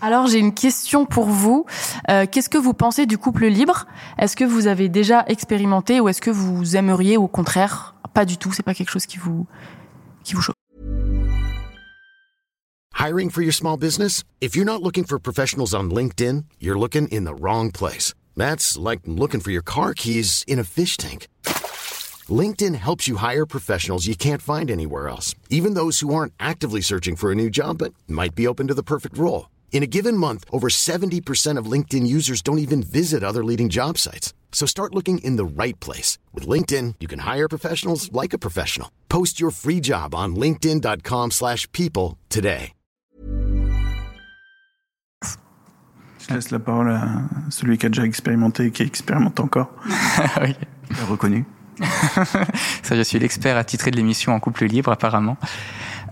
Alors j'ai une question pour vous. Euh, Qu'est-ce que vous pensez du couple libre? Est-ce que vous avez déjà expérimenté ou est-ce que vous aimeriez au contraire? Pas du tout C'est pas quelque chose qui vous qui vous choque Hiring for your small business? If you're not looking for professionals on LinkedIn, you're looking in the wrong place. That's like looking for your car keys in a fish tank. LinkedIn helps you hire professionals you can't find anywhere else, even those who aren't actively searching for a new job but might be open to the perfect role. In a given month, over 70% of LinkedIn users don't even visit other leading job sites. So start looking in the right place. With LinkedIn, you can hire professionals like a professional. Post your free job on linkedin.com/people slash people today. Je laisse la parole à celui qui a déjà expérimenté et qui expérimente encore. Oui. Reconnu. Ça, je suis l'expert attitré de l'émission en couple libre, apparemment.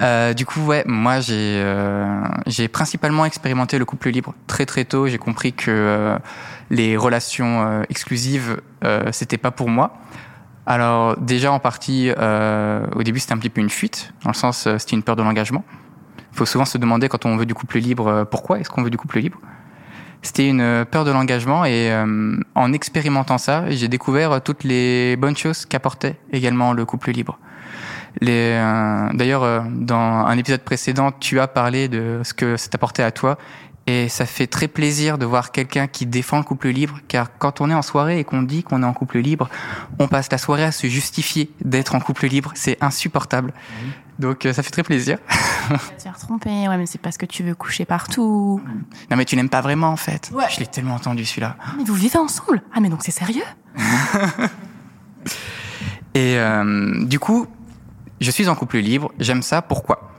Euh, du coup, ouais, moi, j'ai euh, j'ai principalement expérimenté le couple libre très très tôt. J'ai compris que euh, les relations exclusives, c'était pas pour moi. Alors déjà en partie, au début, c'était un petit peu une fuite, dans le sens, c'était une peur de l'engagement. Il faut souvent se demander quand on veut du couple libre, pourquoi est-ce qu'on veut du couple libre? C'était une peur de l'engagement et euh, en expérimentant ça, j'ai découvert toutes les bonnes choses qu'apportait également le couple libre. Les, euh, D'ailleurs, euh, dans un épisode précédent, tu as parlé de ce que ça t'apportait à toi. Et ça fait très plaisir de voir quelqu'un qui défend le couple libre, car quand on est en soirée et qu'on dit qu'on est en couple libre, on passe la soirée à se justifier d'être en couple libre. C'est insupportable. Donc euh, ça fait très plaisir. Tu vas te faire tromper. Ouais, mais c'est parce que tu veux coucher partout. Non mais tu l'aimes pas vraiment en fait. Ouais. Je l'ai tellement entendu celui-là. Mais vous vivez ensemble Ah mais donc c'est sérieux? Et euh, du coup, je suis en couple libre, j'aime ça, pourquoi?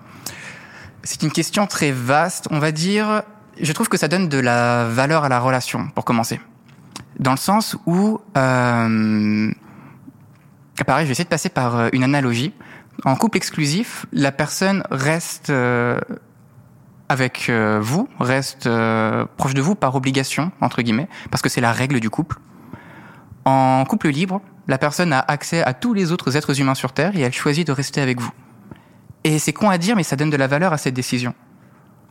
C'est une question très vaste, on va dire. Je trouve que ça donne de la valeur à la relation, pour commencer. Dans le sens où, euh, pareil, je vais essayer de passer par euh, une analogie. En couple exclusif, la personne reste euh, avec euh, vous, reste euh, proche de vous par obligation, entre guillemets, parce que c'est la règle du couple. En couple libre, la personne a accès à tous les autres êtres humains sur Terre et elle choisit de rester avec vous. Et c'est con à dire, mais ça donne de la valeur à cette décision.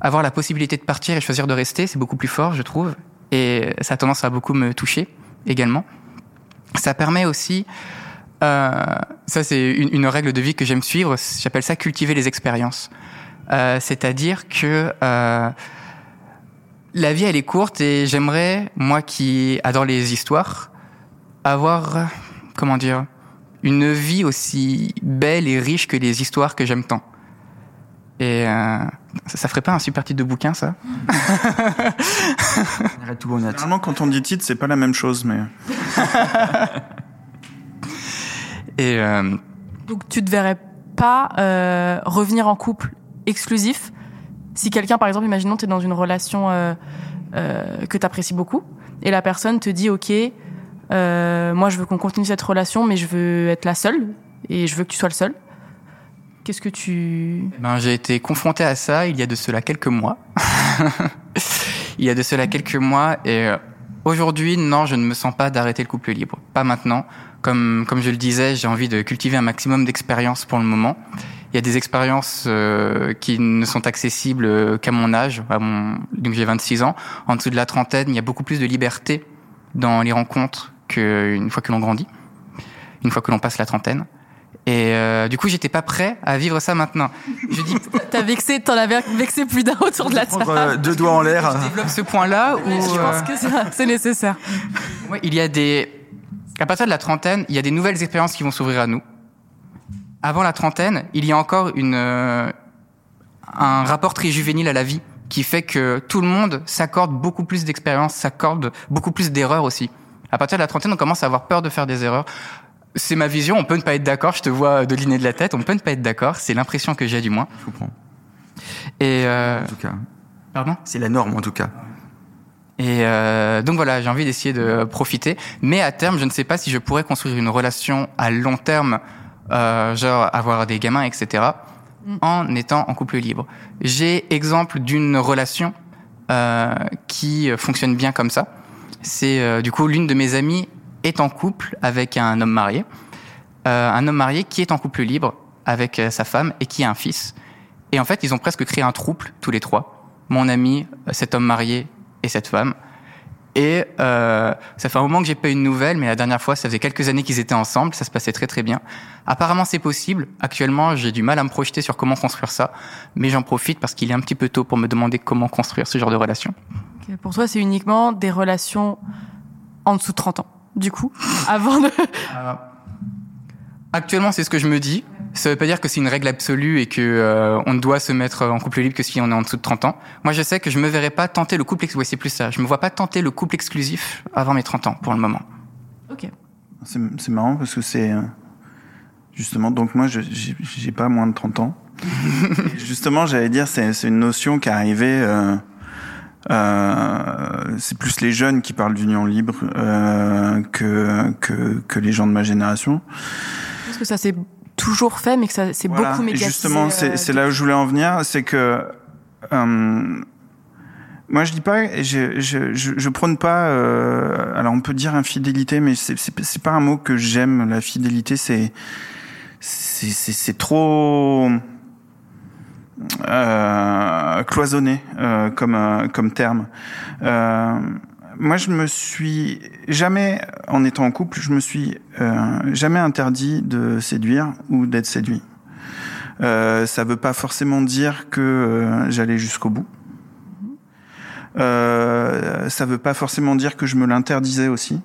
Avoir la possibilité de partir et choisir de rester, c'est beaucoup plus fort, je trouve. Et ça a tendance à beaucoup me toucher également. Ça permet aussi, ça c'est une, une règle de vie que j'aime suivre, j'appelle ça cultiver les expériences. Euh, C'est-à-dire que euh, la vie elle est courte et j'aimerais, moi qui adore les histoires, avoir, euh, comment dire, une vie aussi belle et riche que les histoires que j'aime tant. Et euh, ça, ça ferait pas un super titre de bouquin, ça? Arrête tout. Généralement, quand on dit titre, c'est pas la même chose, mais Et euh, Donc tu te verrais pas euh, revenir en couple exclusif si quelqu'un, par exemple, imaginons tu es dans une relation euh, euh, que tu apprécies beaucoup et la personne te dit ok, euh, moi je veux qu'on continue cette relation mais je veux être la seule et je veux que tu sois le seul. Qu'est-ce que tu... ben, j'ai été confronté à ça il y a de cela quelques mois. il y a de cela quelques mois et euh, aujourd'hui, non, je ne me sens pas d'arrêter le couple libre. Pas maintenant. Comme, comme je le disais, j'ai envie de cultiver un maximum d'expériences pour le moment. Il y a des expériences euh, qui ne sont accessibles euh, qu'à mon âge. À mon, donc j'ai 26 ans. En dessous de la trentaine, il y a beaucoup plus de liberté dans les rencontres qu'une fois que l'on grandit, une fois que l'on passe la trentaine. Et euh, du coup, j'étais pas prêt à vivre ça maintenant. Je dis, T'as vexé, t'en avais vexé plus d'un autour de la table. Euh, deux doigts en l'air. je développe ce point-là où Je euh, pense que ça, c'est nécessaire. ouais, il y a des, à partir de la trentaine, il y a des nouvelles expériences qui vont s'ouvrir à nous. Avant la trentaine, il y a encore une, euh, un rapport très juvénile à la vie qui fait que tout le monde s'accorde beaucoup plus d'expériences, s'accorde beaucoup plus d'erreurs aussi. À partir de la trentaine, on commence à avoir peur de faire des erreurs. C'est ma vision, on peut ne pas être d'accord, je te vois deliner de la tête, on peut ne pas être d'accord, c'est l'impression que j'ai du moins. Je comprends. Et euh, En tout cas. pardon? C'est la norme, en tout cas. Et euh, donc voilà, j'ai envie d'essayer de profiter. Mais à terme, je ne sais pas si je pourrais construire une relation à long terme, euh, genre avoir des gamins, etc., mm. en étant en couple libre. J'ai exemple d'une relation euh, qui fonctionne bien comme ça. C'est euh, du coup l'une de mes amies est en couple avec un homme marié, euh, un homme marié qui est en couple libre avec euh, sa femme et qui a un fils. Et en fait, ils ont presque créé un trouble tous les trois. Mon ami, cet homme marié et cette femme. Et euh, ça fait un moment que j'ai pas eu de nouvelles, mais la dernière fois, ça faisait quelques années qu'ils étaient ensemble, ça se passait très très bien. Apparemment, c'est possible. Actuellement, j'ai du mal à me projeter sur comment construire ça, mais j'en profite parce qu'il est un petit peu tôt pour me demander comment construire ce genre de relation. Pour toi, c'est uniquement des relations en dessous de 30 ans, du coup, avant de... Euh, actuellement, c'est ce que je me dis. Ça veut pas dire que c'est une règle absolue et que euh, on doit se mettre en couple libre que si on est en dessous de 30 ans. Moi, je sais que je me verrai pas tenter le couple. Ouais, c'est plus ça. Je me vois pas tenter le couple exclusif avant mes 30 ans pour le moment. Ok. C'est marrant parce que c'est euh, justement donc moi je j'ai pas moins de 30 ans. justement, j'allais dire c'est c'est une notion qui est arrivée. Euh, euh, c'est plus les jeunes qui parlent d'union libre euh, que, que que les gens de ma génération. Parce que ça c'est toujours fait, mais que ça c'est voilà. beaucoup médiatisé. Justement, c'est euh, là où je voulais en venir, c'est que euh, moi je dis pas, je je je, je prône pas. Euh, alors on peut dire infidélité, mais c'est c'est pas un mot que j'aime. La fidélité, c'est c'est c'est trop euh, cloisonné euh, comme euh, comme terme. Moi, je me suis jamais, en étant en couple, je me suis euh, jamais interdit de séduire ou d'être séduit. Euh, ça veut pas forcément dire que euh, j'allais jusqu'au bout. Euh, ça veut pas forcément dire que je me l'interdisais aussi.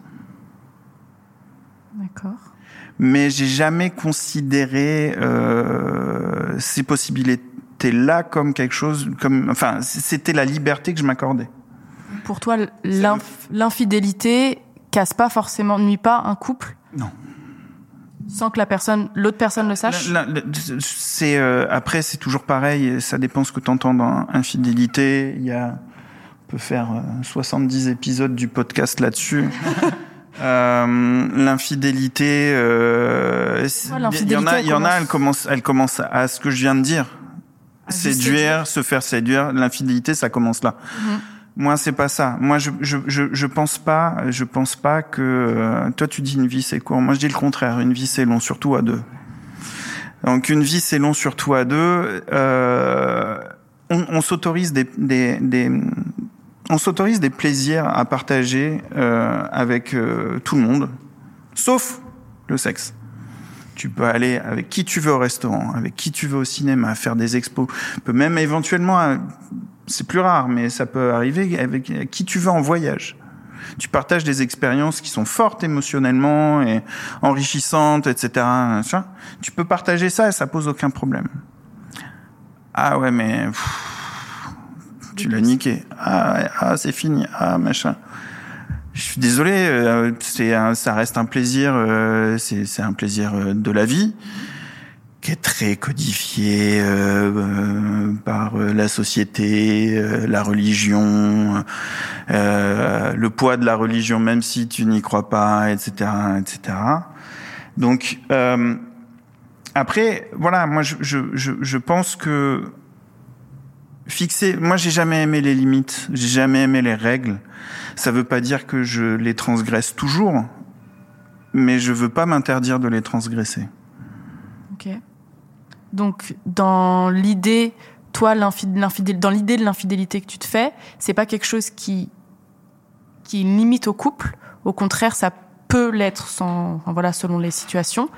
D'accord. Mais j'ai jamais considéré euh, ces possibilités-là comme quelque chose, comme, enfin, c'était la liberté que je m'accordais pour toi, l'infidélité casse pas forcément, nuit pas un couple? Non. Sans que la personne, l'autre personne le sache? C'est euh, après, c'est toujours pareil. Ça dépend ce que tu entends dans infidélité. Il y a, on peut faire euh, 70 épisodes du podcast là-dessus. euh, l'infidélité, euh, il y en a, il y en a. Elle commence, elle commence à ce que je viens de dire. Séduire, se faire séduire. L'infidélité, ça commence là. Mm -hmm. Moi, c'est pas ça. Moi, je, je, je, je, pense pas, je pense pas que. Euh, toi, tu dis une vie c'est court. Moi, je dis le contraire. Une vie c'est long, surtout à deux. Donc, une vie c'est long, surtout à deux. Euh, on, on s'autorise des, des, des, on s'autorise des plaisirs à partager euh, avec euh, tout le monde, sauf le sexe. Tu peux aller avec qui tu veux au restaurant, avec qui tu veux au cinéma, faire des expos. Tu peux même éventuellement c'est plus rare, mais ça peut arriver avec qui tu vas en voyage. Tu partages des expériences qui sont fortes émotionnellement et enrichissantes, etc. Tu peux partager ça et ça pose aucun problème. Ah ouais, mais pff, tu l'as niqué. Ah, ah c'est fini. Ah machin. Je suis désolé, euh, c'est ça reste un plaisir, euh, c'est un plaisir euh, de la vie qui est très codifié euh, par euh, la société, euh, la religion, le poids de la religion, même si tu n'y crois pas, etc., etc. Donc après, voilà, moi je, pense que fixer, moi j'ai jamais aimé les limites, j'ai jamais aimé les règles. Ça veut pas dire que je les transgresse toujours, mais je veux pas m'interdire de les transgresser. Ok. Donc, dans l'idée, toi, dans l'idée de l'infidélité que tu te fais, c'est pas quelque chose qui, qui limite au couple. Au contraire, ça peut l'être sans, voilà, selon les situations.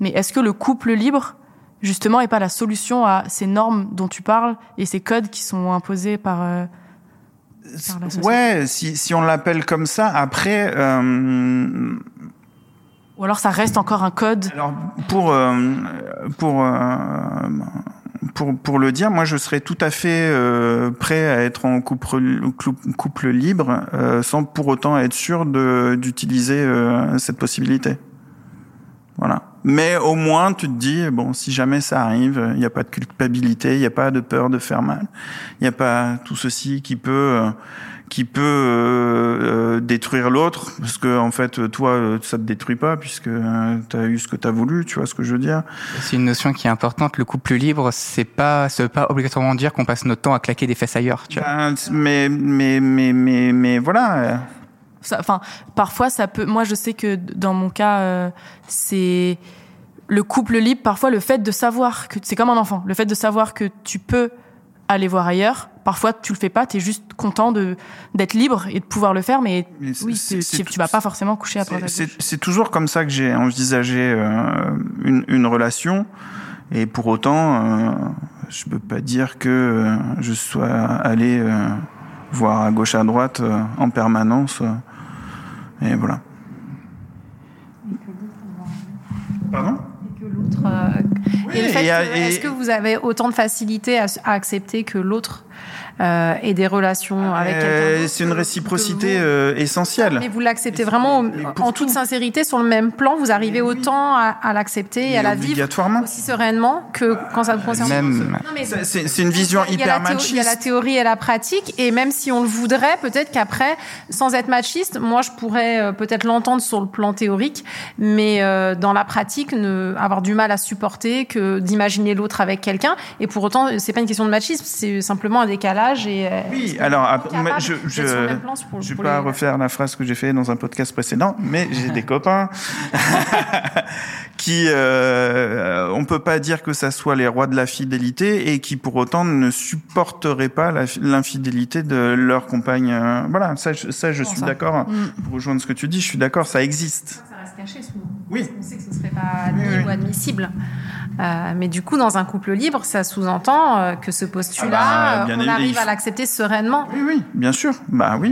Mais est-ce que le couple libre, justement, est pas la solution à ces normes dont tu parles et ces codes qui sont imposés par, euh, Ouais, si, si on l'appelle comme ça, après, euh, ou alors ça reste encore un code Alors pour euh, pour euh, pour pour le dire, moi je serais tout à fait euh, prêt à être en couple couple libre sans pour autant être sûr d'utiliser cette possibilité. Voilà. Mais au moins, tu te dis, bon, si jamais ça arrive, il n'y a pas de culpabilité, il n'y a pas de peur de faire mal, il n'y a pas tout ceci qui peut, qui peut euh, euh, détruire l'autre, parce que en fait, toi, ça te détruit pas, puisque tu as eu ce que tu as voulu, tu vois ce que je veux dire. C'est une notion qui est importante. Le couple libre, c'est pas, ça veut pas obligatoirement dire qu'on passe notre temps à claquer des fesses ailleurs. Tu vois. Ben, mais, mais, mais, mais, mais voilà. Enfin, parfois, ça peut. Moi, je sais que dans mon cas, euh, c'est le couple libre. Parfois, le fait de savoir que c'est comme un enfant, le fait de savoir que tu peux aller voir ailleurs. Parfois, tu le fais pas. Tu es juste content de d'être libre et de pouvoir le faire, mais, oui, tu, tu vas pas forcément coucher après. C'est- toujours comme ça que j'ai envisagé euh, une, une relation. Et pour autant, euh, je peux pas dire que euh, je sois allé euh, voir à gauche à droite euh, en permanence. euh, et voilà. Pardon? Euh, Oui, et et et- est-ce que vous avez autant de facilité à, à accepter que l'autre? Euh, ait des relations avec Euh, quelqu'un d'autre C'est une réciprocité vous euh, essentielle. Mais vous l'acceptez vraiment en toute tout. sincérité sur le même plan. Vous arrivez autant à, à l'accepter et à la vivre aussi sereinement que quand ça vous concerne. Même, C'est- une vision il hyper théo- il y a la machiste. théorie et la pratique, et même si on le voudrait, peut-être qu'après, sans être machiste, moi je pourrais euh, peut-être l'entendre sur le plan théorique, mais euh, dans la pratique, ne, avoir du mal à supporter que d'imaginer l'autre avec quelqu'un. Et pour autant, c'est pas une question de machisme, c'est simplement un décalage. Et, euh, Oui, alors moi, je je vais pas les- refaire la phrase que j'ai fait dans un podcast précédent, mais j'ai des copains qui euh, on peut pas dire que ça soit les rois de la fidélité et qui pour autant ne supporteraient pas l'infidélité de leur compagne. Voilà, ça je, ça je suis d'accord. Mm. Pour rejoindre ce que tu dis, je suis d'accord, ça existe. Ça? Caché souvent. Oui. On sait que ce serait pas admis Oui, oui. ou admissible. Euh, mais du coup, dans un couple libre, ça sous-entend euh, que ce postulat, Ah bah, euh, on arrive à l'accepter sereinement. Oui, oui, bien sûr. Bah oui.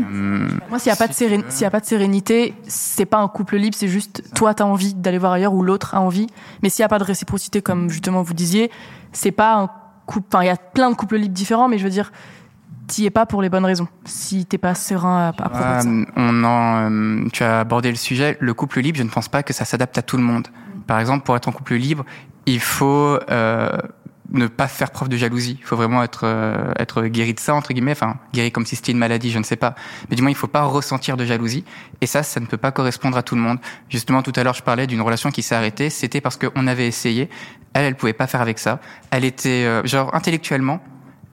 Moi, s'il n'y a, pas de sérén- s'il y a pas de sérénité, c'est pas un couple libre, c'est juste toi, t'as envie d'aller voir ailleurs ou l'autre a envie. Mais s'il n'y a pas de réciprocité, comme justement vous disiez, c'est pas un couple. Enfin, il y a plein de couples libres différents, mais je veux dire, t'y es pas pour les bonnes raisons. Si t'es pas serein à, à propos de ça. Euh, on en, euh, tu as abordé le sujet. Le couple libre, je ne pense pas que ça s'adapte à tout le monde. Par exemple, pour être en couple libre, il faut euh, ne pas faire preuve de jalousie. Il faut vraiment être euh, être guéri de ça entre guillemets. Enfin, guéri comme si c'était une maladie, je ne sais pas. Mais du moins, il faut pas ressentir de jalousie. Et ça, ça ne peut pas correspondre à tout le monde. Justement, tout à l'heure, je parlais d'une relation qui s'est arrêtée. C'était parce qu'on avait essayé. Elle, elle pouvait pas faire avec ça. Elle était euh, genre intellectuellement.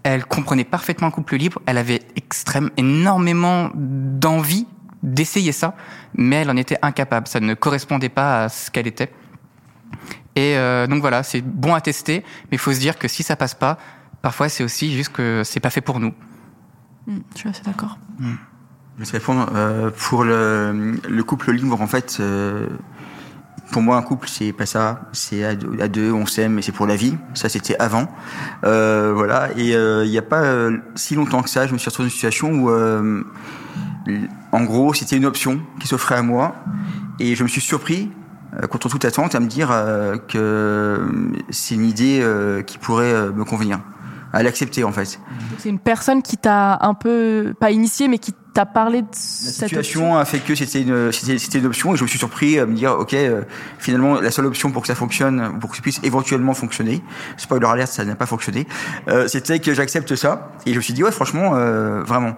Elle comprenait parfaitement le couple libre. Elle avait extrême, énormément d'envie d'essayer ça, mais elle en était incapable. Ça ne correspondait pas à ce qu'elle était. Et euh, donc voilà, c'est bon à tester, mais il faut se dire que si ça passe pas, parfois c'est aussi juste que c'est pas fait pour nous. Mm, je suis assez d'accord. Je vais te répondre. euh, pour le, le couple libre, en fait, euh, pour moi, un couple, c'est pas ça. C'est à, deux- on s'aime et c'est pour la vie. Ça, c'était avant. Euh, voilà. Et euh, il n'y a pas euh, si longtemps que ça, je me suis retrouvé dans une situation où, euh, en gros, c'était une option qui s'offrait à moi. Et je me suis surpris, contre toute attente, à me dire que c'est une idée qui pourrait me convenir. À l'accepter, en fait. C'est une personne qui t'a un peu, pas initié, mais qui t'a parlé de La cette situation a fait que c'était une, c'était, c'était une option et je me suis surpris à me dire, ok, euh, finalement, la seule option pour que ça fonctionne, pour que ça puisse éventuellement fonctionner, spoiler alert, ça n'a pas fonctionné, euh, c'était que j'accepte ça. Et je me suis dit, ouais, franchement, euh, vraiment.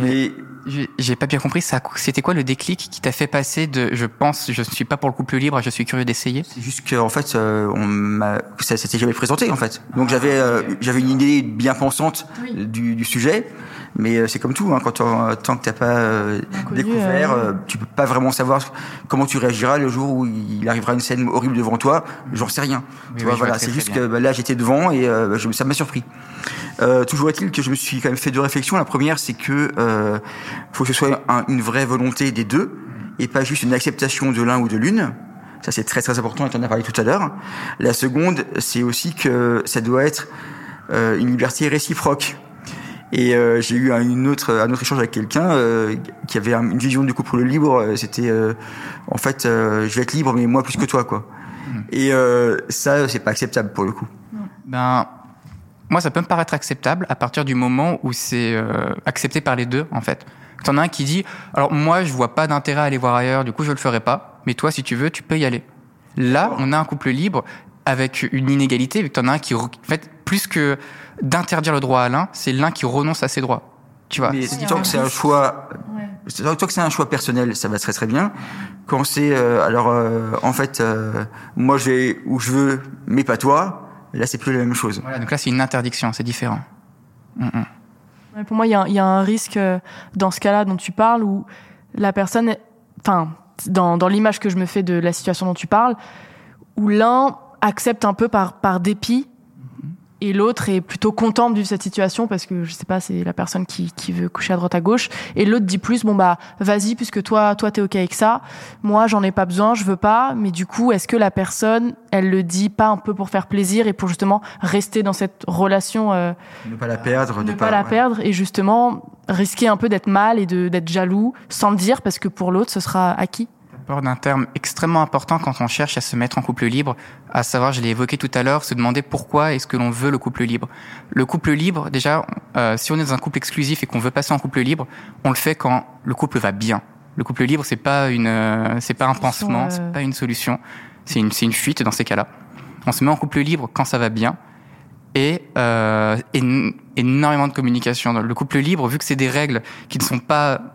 Mais J'ai j'ai pas bien compris, ça, c'était quoi le déclic qui t'a fait passer de je pense, je ne suis pas pour le couple libre, à je suis curieux d'essayer? C'est juste qu'en fait, euh, on m'a, ça s'était jamais présenté, en fait. Donc j'avais, euh, j'avais une idée bien pensante du, du sujet. Mais euh, c'est comme tout, hein, quand t'en- tant que t'as pas euh, découvert, euh, euh, tu peux pas vraiment savoir comment tu réagiras le jour où il arrivera une scène horrible devant toi. J'en sais rien. Oui, tu vois, voilà, c'est juste bien. que bah, là j'étais devant et euh, je, ça m'a surpris. Euh, toujours est-il que je me suis quand même fait deux réflexions. La première, c'est que euh, faut que ce soit un- une vraie volonté des deux et pas juste une acceptation de l'un ou de l'une. Ça, c'est très très important et tu en as parlé tout à l'heure. La seconde, c'est aussi que ça doit être euh, une liberté réciproque. Et euh, j'ai eu un, une autre, un autre échange avec quelqu'un euh, qui avait un- une vision du couple libre. euh, C'était euh, en fait, je vais être libre, mais moi plus que toi, quoi. Et euh, ça, c'est pas acceptable pour le coup. Ben, moi, ça peut me paraître acceptable à partir du moment où c'est accepté par les deux, en fait. T'en as un qui dit, alors moi, je vois pas d'intérêt à aller voir ailleurs, du coup, je le ferai pas. Mais toi, si tu veux, tu peux y aller. Là, on a un couple libre avec une inégalité, vu que t'en as un qui, en fait, plus que d'interdire le droit à l'un, c'est l'un qui renonce à ses droits. Tu vois. Mais tant que c'est un choix, tant que c'est un choix personnel, ça va très très bien. Quand c'est euh, alors euh, en fait, euh, moi je vais où je veux, mais pas toi. Là, c'est plus la même chose. Voilà, donc là, c'est une interdiction, c'est différent. Mm, mm. Ouais, Pour moi, il y, a un- il y a un risque euh, dans ce cas-là dont tu parles où la personne, est- enfin, dans, dans l'image que je me fais de la situation dont tu parles, où l'un accepte un peu par, par dépit et l'autre est plutôt content de vivre cette situation parce que je sais pas, c'est la personne qui, qui veut coucher à droite à gauche et l'autre dit plus bon bah vas-y puisque toi toi t'es ok avec ça, moi j'en ai pas besoin, je veux pas, mais du coup est-ce que la personne elle le dit pas un peu pour faire plaisir et pour justement rester dans cette relation euh, Ne pas la perdre, ne de pas la ouais. perdre et justement risquer un peu d'être mal et de d'être jaloux sans le dire parce que pour l'autre ce sera acquis. Peur d'un terme extrêmement important quand on cherche à se mettre en couple libre, à savoir, je l'ai évoqué tout à l'heure, se demander pourquoi est-ce que l'on veut le couple libre. Le couple libre, déjà, euh, si on est dans un couple exclusif et qu'on veut passer en couple libre, on le fait quand le couple va bien. Le couple libre, c'est pas une, euh, c'est pas un pansement, euh. c'est pas une solution, c'est une, c'est une fuite dans ces cas-là. On se met en couple libre quand ça va bien et euh, éno- énormément de communication. Le couple libre, vu que c'est des règles qui ne sont pas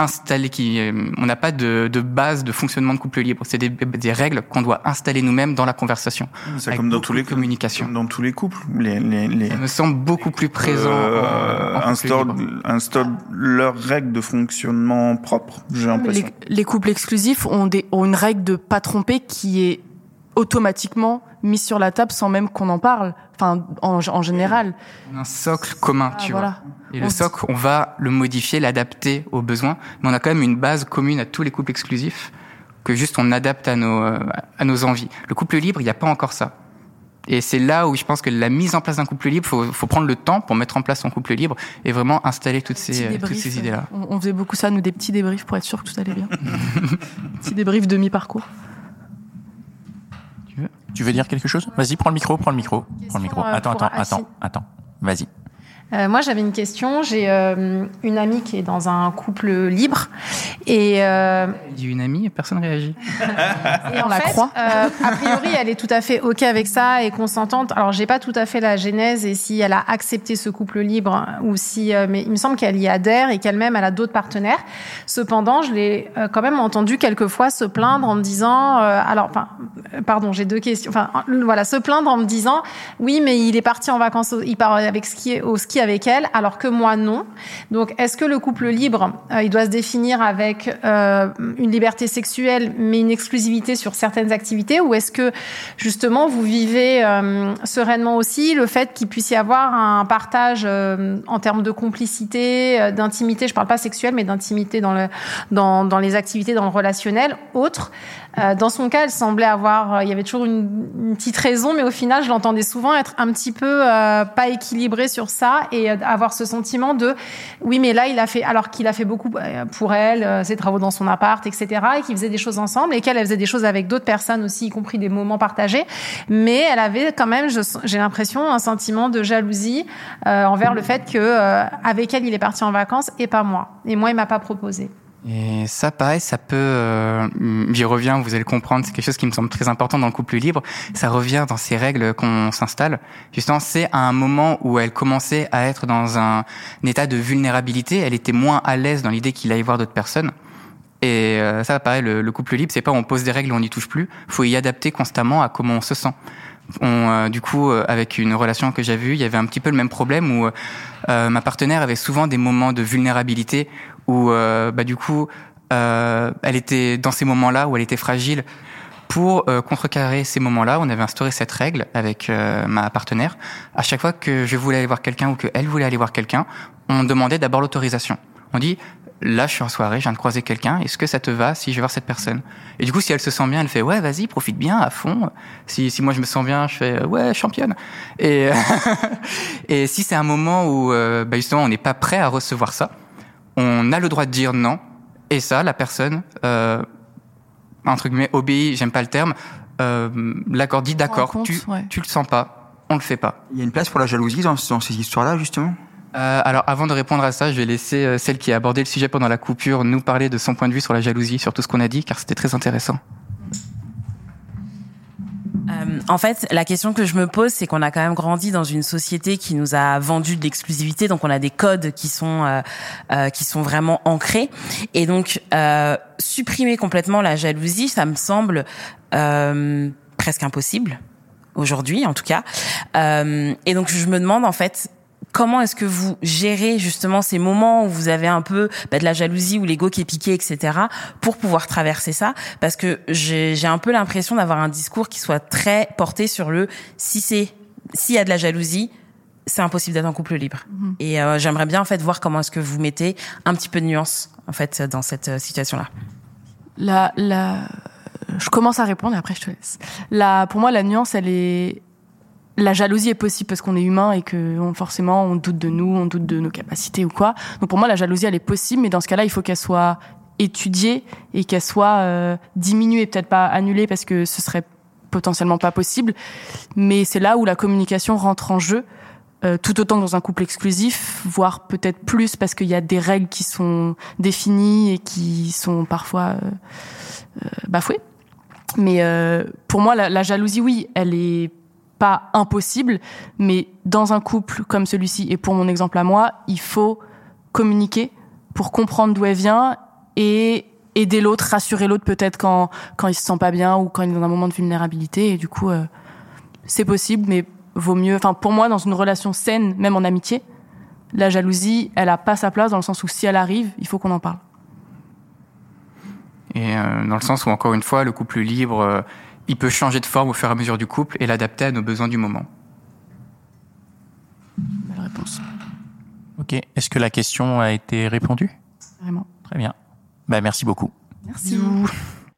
installées, qui, euh, on n'a pas de, de base de fonctionnement de couple libre. C'est des, des règles qu'on doit installer nous-mêmes dans la conversation. C'est comme dans tous les de communication. comme dans tous les couples. Les, les, les Ça me semble beaucoup plus présent. euh, en- en leurs règles de fonctionnement propres. J'ai Les, couples exclusifs ont, des, ont une règle de pas tromper qui est automatiquement mise sur la table sans même qu'on en parle. Enfin, en, en général. un socle commun, Ah, tu voilà. vois. Et On le socle, on va le modifier, l'adapter aux besoins, mais on a quand même une base commune à tous les couples exclusifs que juste on adapte à nos euh, à nos envies. Le couple libre, il n'y a pas encore ça. Et c'est là où je pense que la mise en place d'un couple libre, faut, faut prendre le temps pour mettre en place son couple libre et vraiment installer toutes ces, euh, toutes ces idées-là. On, on faisait beaucoup ça, nous, des petits débriefs pour être sûr que tout allait bien. Petit débrief demi-parcours. Tu veux dire quelque chose? Vas-y, prends le micro, prends le micro. Prends le micro. euh, Attends, pour attends, attends, attends. Vas-y. Euh, moi, j'avais une question. J'ai euh, une amie qui est dans un couple libre et, euh, Il dit une amie et personne réagit. et en On la fait, croit. euh, a priori, elle est tout à fait ok avec ça et consentante. Alors, j'ai pas tout à fait la genèse et si elle a accepté ce couple libre ou si, euh, mais il me semble qu'elle y adhère et qu'elle-même elle a d'autres partenaires. Cependant, je l'ai euh, quand même entendu quelquefois se plaindre en me disant, euh, alors, enfin, pardon, j'ai deux questions. Enfin, voilà, se plaindre en me disant, oui, mais il est parti en vacances, il part avec ski, au ski avec elle, alors que moi non. Donc, est-ce que le couple libre, euh, il doit se définir avec euh, une liberté sexuelle, mais une exclusivité sur certaines activités, ou est-ce que justement vous vivez euh, sereinement aussi le fait qu'il puisse y avoir un partage en termes de complicité, d'intimité, je parle pas sexuelle, mais d'intimité dans les activités, dans le relationnel, autre. Euh, dans son cas, elle semblait avoir, euh, il y avait toujours une, petite raison, mais au final, je l'entendais souvent être un petit peu euh, pas équilibré sur ça et avoir ce sentiment de, oui, mais là, il a fait, alors qu'il a fait beaucoup pour elle, ses travaux dans son appart, etc., et qu'ils faisaient des choses ensemble, et qu'elle elle faisait des choses avec d'autres personnes aussi, y compris des moments partagés, mais elle avait quand même, j'ai l'impression, un sentiment de jalousie envers le fait que avec elle, il est parti en vacances et pas moi, et moi, il m'a pas proposé. Et ça, pareil, ça peut, euh, j'y reviens, vous allez le comprendre, c'est quelque chose qui me semble très important dans le couple libre. Ça revient dans ces règles qu'on s'installe. Justement, c'est à un moment où elle commençait à être dans un, état de vulnérabilité. Elle était moins à l'aise dans l'idée qu'il allait voir d'autres personnes. Et euh, ça, pareil, le, le couple libre, c'est pas on pose des règles, on n'y touche plus. Faut y adapter constamment à comment on se sent. On, euh, du coup, euh, avec une relation que j'avais eue, il y avait un petit peu le même problème où euh, ma partenaire avait souvent des moments de vulnérabilité où, euh, bah, du coup, euh, elle était dans ces moments-là où elle était fragile. Pour euh, contrecarrer ces moments-là, on avait instauré cette règle avec ma partenaire. À chaque fois que je voulais aller voir quelqu'un ou que elle voulait aller voir quelqu'un, on demandait d'abord l'autorisation. On dit là, je suis en soirée, je viens de croiser quelqu'un. Est-ce que ça te va si je vais voir cette personne? Et du coup, si elle se sent bien, elle fait ouais, vas-y, profite bien à fond. Si, si moi je me sens bien, je fais ouais, championne. Et et si c'est un moment où euh, bah, justement on n'est pas prêt à recevoir ça, on a le droit de dire non. Et ça, la personne, euh, entre guillemets, obéit, j'aime pas le terme, euh, l'accord dit d'accord, tu, ouais. tu le sens pas, on le fait pas. Il y a une place pour la jalousie dans, dans ces histoires-là, justement? Euh, alors avant de répondre à ça, je vais laisser euh, celle qui a abordé le sujet pendant la coupure nous parler de son point de vue sur la jalousie, sur tout ce qu'on a dit, car c'était très intéressant. Euh, en fait, la question que je me pose, c'est qu'on a quand même grandi dans une société qui nous a vendu de l'exclusivité, donc on a des codes qui sont euh, euh, qui sont vraiment ancrés, et donc euh, supprimer complètement la jalousie, ça me semble euh, presque impossible aujourd'hui, en tout cas. Et donc je me demande en fait comment est-ce que vous gérez justement ces moments où vous avez un peu bah, de la jalousie ou l'ego qui est piqué, etc., pour pouvoir traverser ça? Parce que j'ai un peu l'impression d'avoir un discours qui soit très porté sur le si c'est s'il y a de la jalousie, c'est impossible d'être en couple libre. Et euh, j'aimerais bien en fait voir comment est-ce que vous mettez un petit peu de nuance en fait dans cette euh, situation-là. La, la, je commence à répondre et après je te laisse. La, pour moi, la nuance, elle est, la jalousie est possible parce qu'on est humain et que on- forcément on doute de nous, on doute de nos capacités ou quoi. Donc pour moi, la jalousie, elle est possible, mais dans ce cas-là, il faut qu'elle soit étudiée et qu'elle soit euh, diminuée, peut-être pas annulée parce que ce serait potentiellement pas possible. Mais c'est là où la communication rentre en jeu. euh, tout autant que dans un couple exclusif, voire peut-être plus parce qu'il y a des règles qui sont définies et qui sont parfois euh, euh, bafouées. Mais euh, pour moi, la, la jalousie, oui, elle est pas impossible, mais dans un couple comme celui-ci, et pour mon exemple à moi, il faut communiquer pour comprendre d'où elle vient et aider l'autre, rassurer l'autre peut-être quand, quand il se sent pas bien ou quand il est dans un moment de vulnérabilité. Et du coup, euh, c'est possible, mais vaut mieux. Enfin, pour moi, dans une relation saine, même en amitié, la jalousie, elle a pas sa place dans le sens où si elle arrive, il faut qu'on en parle. Et euh, dans le sens où, encore une fois, le couple libre, euh, il peut changer de forme au fur et à mesure du couple et l'adapter à nos besoins du moment. Belle réponse. Ok. Est-ce que la question a été répondue? Vraiment. Très bien. Bah, merci beaucoup. Merci.